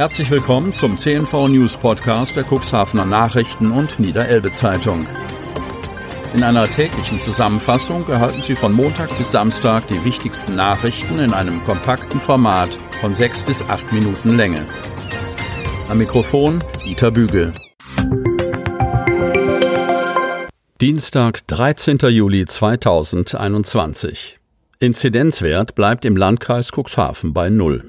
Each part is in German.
Herzlich willkommen zum CNV News Podcast der Cuxhavener Nachrichten und Niederelbe Zeitung. In einer täglichen Zusammenfassung erhalten Sie von Montag bis Samstag die wichtigsten Nachrichten in einem kompakten Format von sechs bis acht Minuten Länge. Am Mikrofon Dieter Bügel. Dienstag, 13. Juli 2021. Inzidenzwert bleibt im Landkreis Cuxhaven bei Null.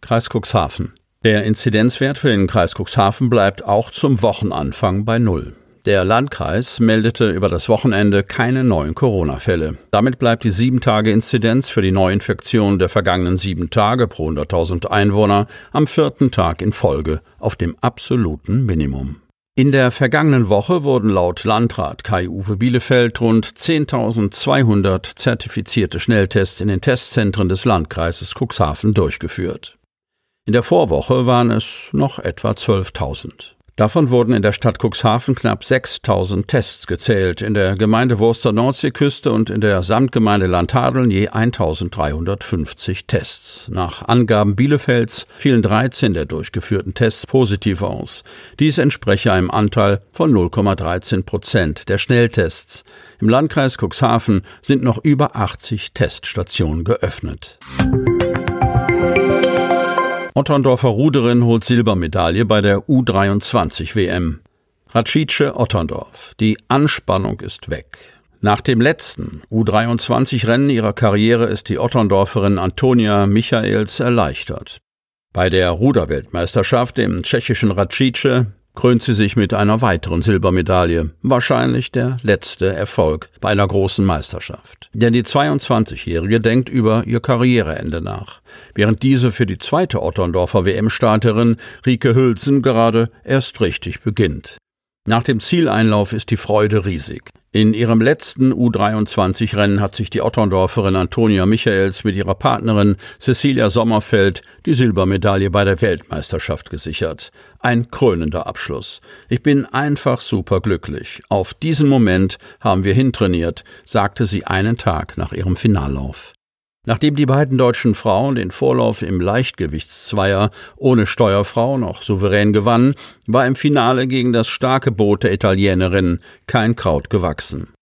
Kreis Cuxhaven. Der Inzidenzwert für den Kreis Cuxhaven bleibt auch zum Wochenanfang bei Null. Der Landkreis meldete über das Wochenende keine neuen Corona-Fälle. Damit bleibt die 7-Tage-Inzidenz für die Neuinfektion der vergangenen sieben Tage pro 100.000 Einwohner am vierten Tag in Folge auf dem absoluten Minimum. In der vergangenen Woche wurden laut Landrat Kai-Uwe Bielefeld rund 10.200 zertifizierte Schnelltests in den Testzentren des Landkreises Cuxhaven durchgeführt. In der Vorwoche waren es noch etwa 12.000. Davon wurden in der Stadt Cuxhaven knapp 6.000 Tests gezählt, in der Gemeinde Wurster Nordseeküste und in der Samtgemeinde Landhadeln je 1.350 Tests. Nach Angaben Bielefelds fielen 13 der durchgeführten Tests positiv aus. Dies entspreche einem Anteil von 0,13 Prozent der Schnelltests. Im Landkreis Cuxhaven sind noch über 80 Teststationen geöffnet. Otterndorfer Ruderin holt Silbermedaille bei der U23 WM. Racice Otterndorf. Die Anspannung ist weg. Nach dem letzten U23-Rennen ihrer Karriere ist die Otterndorferin Antonia Michaels erleichtert. Bei der Ruderweltmeisterschaft im tschechischen Racice krönt sie sich mit einer weiteren Silbermedaille, wahrscheinlich der letzte Erfolg bei einer großen Meisterschaft. Denn die 22-Jährige denkt über ihr Karriereende nach, während diese für die zweite Otterndorfer WM-Starterin Rike Hülsen gerade erst richtig beginnt. Nach dem Zieleinlauf ist die Freude riesig. In ihrem letzten U23-Rennen hat sich die Otterndorferin Antonia Michaels mit ihrer Partnerin Cecilia Sommerfeld die Silbermedaille bei der Weltmeisterschaft gesichert. Ein krönender Abschluss. Ich bin einfach superglücklich. Auf diesen Moment haben wir hintrainiert, sagte sie einen Tag nach ihrem Finallauf. Nachdem die beiden deutschen Frauen den Vorlauf im Leichtgewichtszweier ohne Steuerfrau noch souverän gewannen, war im Finale gegen das starke Boot der Italienerinnen kein Kraut gewachsen.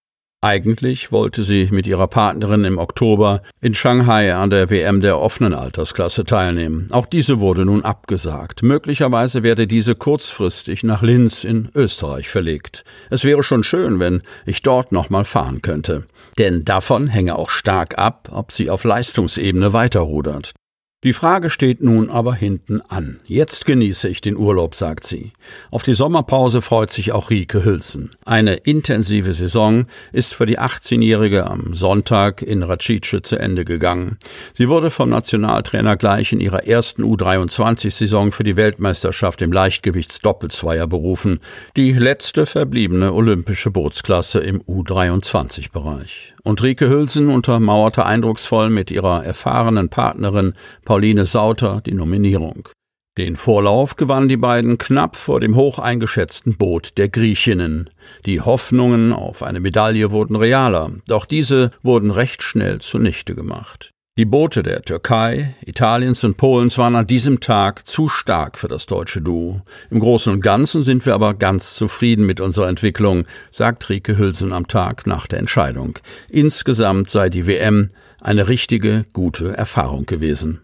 Eigentlich wollte sie mit ihrer Partnerin im Oktober in Shanghai an der WM der offenen Altersklasse teilnehmen. Auch diese wurde nun abgesagt. Möglicherweise werde diese kurzfristig nach Linz in Österreich verlegt. Es wäre schon schön, wenn ich dort nochmal fahren könnte. Denn davon hänge auch stark ab, ob sie auf Leistungsebene weiterrudert. Die Frage steht nun aber hinten an. Jetzt genieße ich den Urlaub, sagt sie. Auf die Sommerpause freut sich auch Rike Hülsen. Eine intensive Saison ist für die 18-Jährige am Sonntag in Racice zu Ende gegangen. Sie wurde vom Nationaltrainer gleich in ihrer ersten U23-Saison für die Weltmeisterschaft im Leichtgewichtsdoppelzweier berufen, die letzte verbliebene olympische Bootsklasse im U23-Bereich. Und Rike Hülsen untermauerte eindrucksvoll mit ihrer erfahrenen Partnerin Pauline Sauter die Nominierung. Den Vorlauf gewannen die beiden knapp vor dem hoch eingeschätzten Boot der Griechinnen. Die Hoffnungen auf eine Medaille wurden realer, doch diese wurden recht schnell zunichte gemacht. Die Boote der Türkei, Italiens und Polens waren an diesem Tag zu stark für das deutsche Duo. Im Großen und Ganzen sind wir aber ganz zufrieden mit unserer Entwicklung, sagt Rike Hülsen am Tag nach der Entscheidung. Insgesamt sei die WM eine richtige, gute Erfahrung gewesen.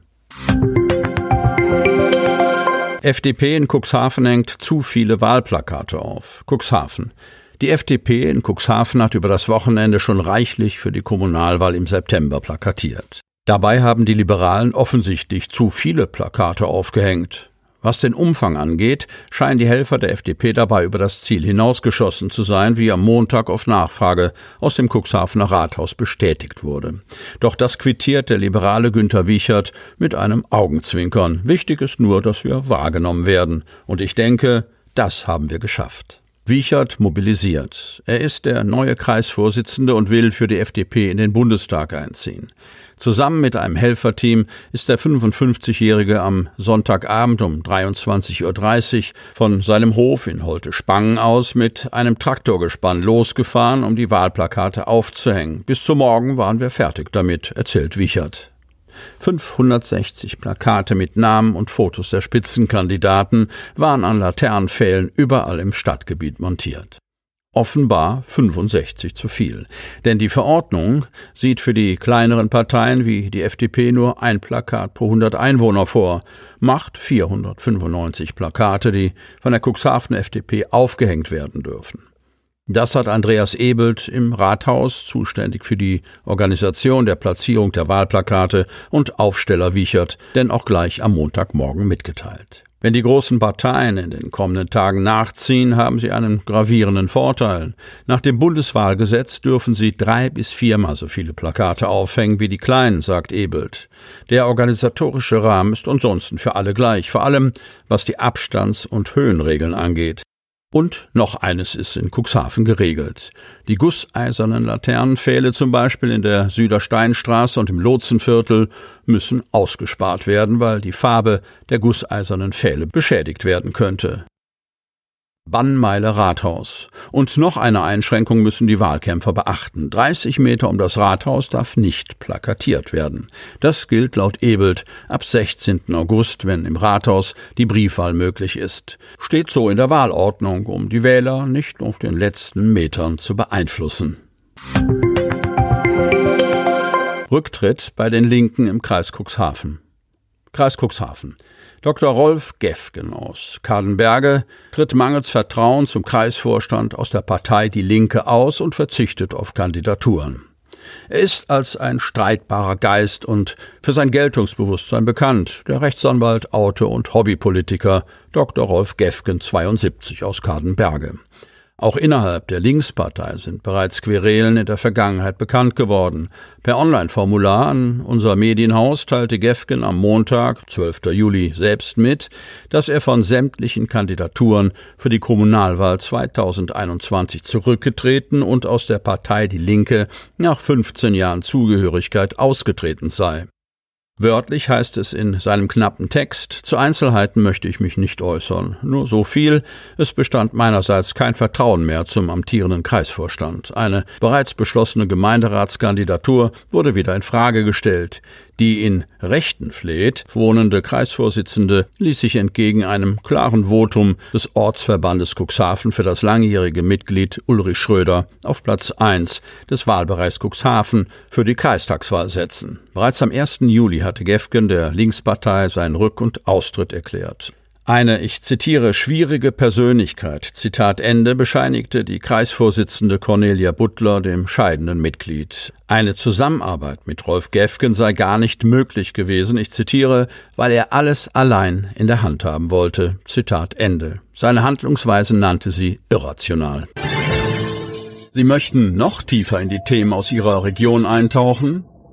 FDP in Cuxhaven hängt zu viele Wahlplakate auf. Cuxhaven. Die FDP in Cuxhaven hat über das Wochenende schon reichlich für die Kommunalwahl im September plakatiert. Dabei haben die Liberalen offensichtlich zu viele Plakate aufgehängt. Was den Umfang angeht, scheinen die Helfer der FDP dabei über das Ziel hinausgeschossen zu sein, wie am Montag auf Nachfrage aus dem Cuxhavener Rathaus bestätigt wurde. Doch das quittiert der liberale Günther Wiechert mit einem Augenzwinkern. Wichtig ist nur, dass wir wahrgenommen werden. Und ich denke, das haben wir geschafft. Wiechert mobilisiert. Er ist der neue Kreisvorsitzende und will für die FDP in den Bundestag einziehen. Zusammen mit einem Helferteam ist der 55-Jährige am Sonntagabend um 23.30 Uhr von seinem Hof in Holte-Spangen aus mit einem Traktorgespann losgefahren, um die Wahlplakate aufzuhängen. Bis zum Morgen waren wir fertig damit, erzählt Wiechert. 560 Plakate mit Namen und Fotos der Spitzenkandidaten waren an Laternenpfählen überall im Stadtgebiet montiert. Offenbar 65 zu viel. Denn die Verordnung sieht für die kleineren Parteien wie die FDP nur ein Plakat pro 100 Einwohner vor, macht 495 Plakate, die von der Cuxhaven FDP aufgehängt werden dürfen. Das hat Andreas Ebelt im Rathaus, zuständig für die Organisation der Platzierung der Wahlplakate und Aufsteller Wiechert, denn auch gleich am Montagmorgen mitgeteilt. Wenn die großen Parteien in den kommenden Tagen nachziehen, haben sie einen gravierenden Vorteil. Nach dem Bundeswahlgesetz dürfen sie drei bis viermal so viele Plakate aufhängen wie die kleinen, sagt Ebelt. Der organisatorische Rahmen ist ansonsten für alle gleich, vor allem was die Abstands- und Höhenregeln angeht. Und noch eines ist in Cuxhaven geregelt. Die gusseisernen Laternenpfähle zum Beispiel in der Südersteinstraße und im Lotsenviertel müssen ausgespart werden, weil die Farbe der gusseisernen Pfähle beschädigt werden könnte. Bannmeile Rathaus. Und noch eine Einschränkung müssen die Wahlkämpfer beachten. 30 Meter um das Rathaus darf nicht plakatiert werden. Das gilt laut Ebelt ab 16. August, wenn im Rathaus die Briefwahl möglich ist. Steht so in der Wahlordnung, um die Wähler nicht auf den letzten Metern zu beeinflussen. Rücktritt bei den Linken im Kreis Cuxhaven. Kreis Cuxhaven. Dr. Rolf Gefgen aus Kadenberge tritt mangels Vertrauen zum Kreisvorstand aus der Partei Die Linke aus und verzichtet auf Kandidaturen. Er ist als ein streitbarer Geist und für sein Geltungsbewusstsein bekannt, der Rechtsanwalt, Autor und Hobbypolitiker Dr. Rolf Gefgen 72 aus Kadenberge. Auch innerhalb der Linkspartei sind bereits Querelen in der Vergangenheit bekannt geworden. Per Online-Formular an unser Medienhaus teilte Gefgen am Montag, 12. Juli, selbst mit, dass er von sämtlichen Kandidaturen für die Kommunalwahl 2021 zurückgetreten und aus der Partei Die Linke nach 15 Jahren Zugehörigkeit ausgetreten sei. Wörtlich heißt es in seinem knappen Text, zu Einzelheiten möchte ich mich nicht äußern, nur so viel, es bestand meinerseits kein Vertrauen mehr zum amtierenden Kreisvorstand. Eine bereits beschlossene Gemeinderatskandidatur wurde wieder in Frage gestellt. Die in Rechtenfleet wohnende Kreisvorsitzende ließ sich entgegen einem klaren Votum des Ortsverbandes Cuxhaven für das langjährige Mitglied Ulrich Schröder auf Platz 1 des Wahlbereichs Cuxhaven für die Kreistagswahl setzen. Bereits am 1. Juli hatte Gefgen der Linkspartei seinen Rück- und Austritt erklärt. Eine, ich zitiere, schwierige Persönlichkeit, Zitat Ende, bescheinigte die Kreisvorsitzende Cornelia Butler dem scheidenden Mitglied. Eine Zusammenarbeit mit Rolf Gefgen sei gar nicht möglich gewesen, ich zitiere, weil er alles allein in der Hand haben wollte. Zitat Ende. Seine Handlungsweise nannte sie irrational. Sie möchten noch tiefer in die Themen aus Ihrer Region eintauchen?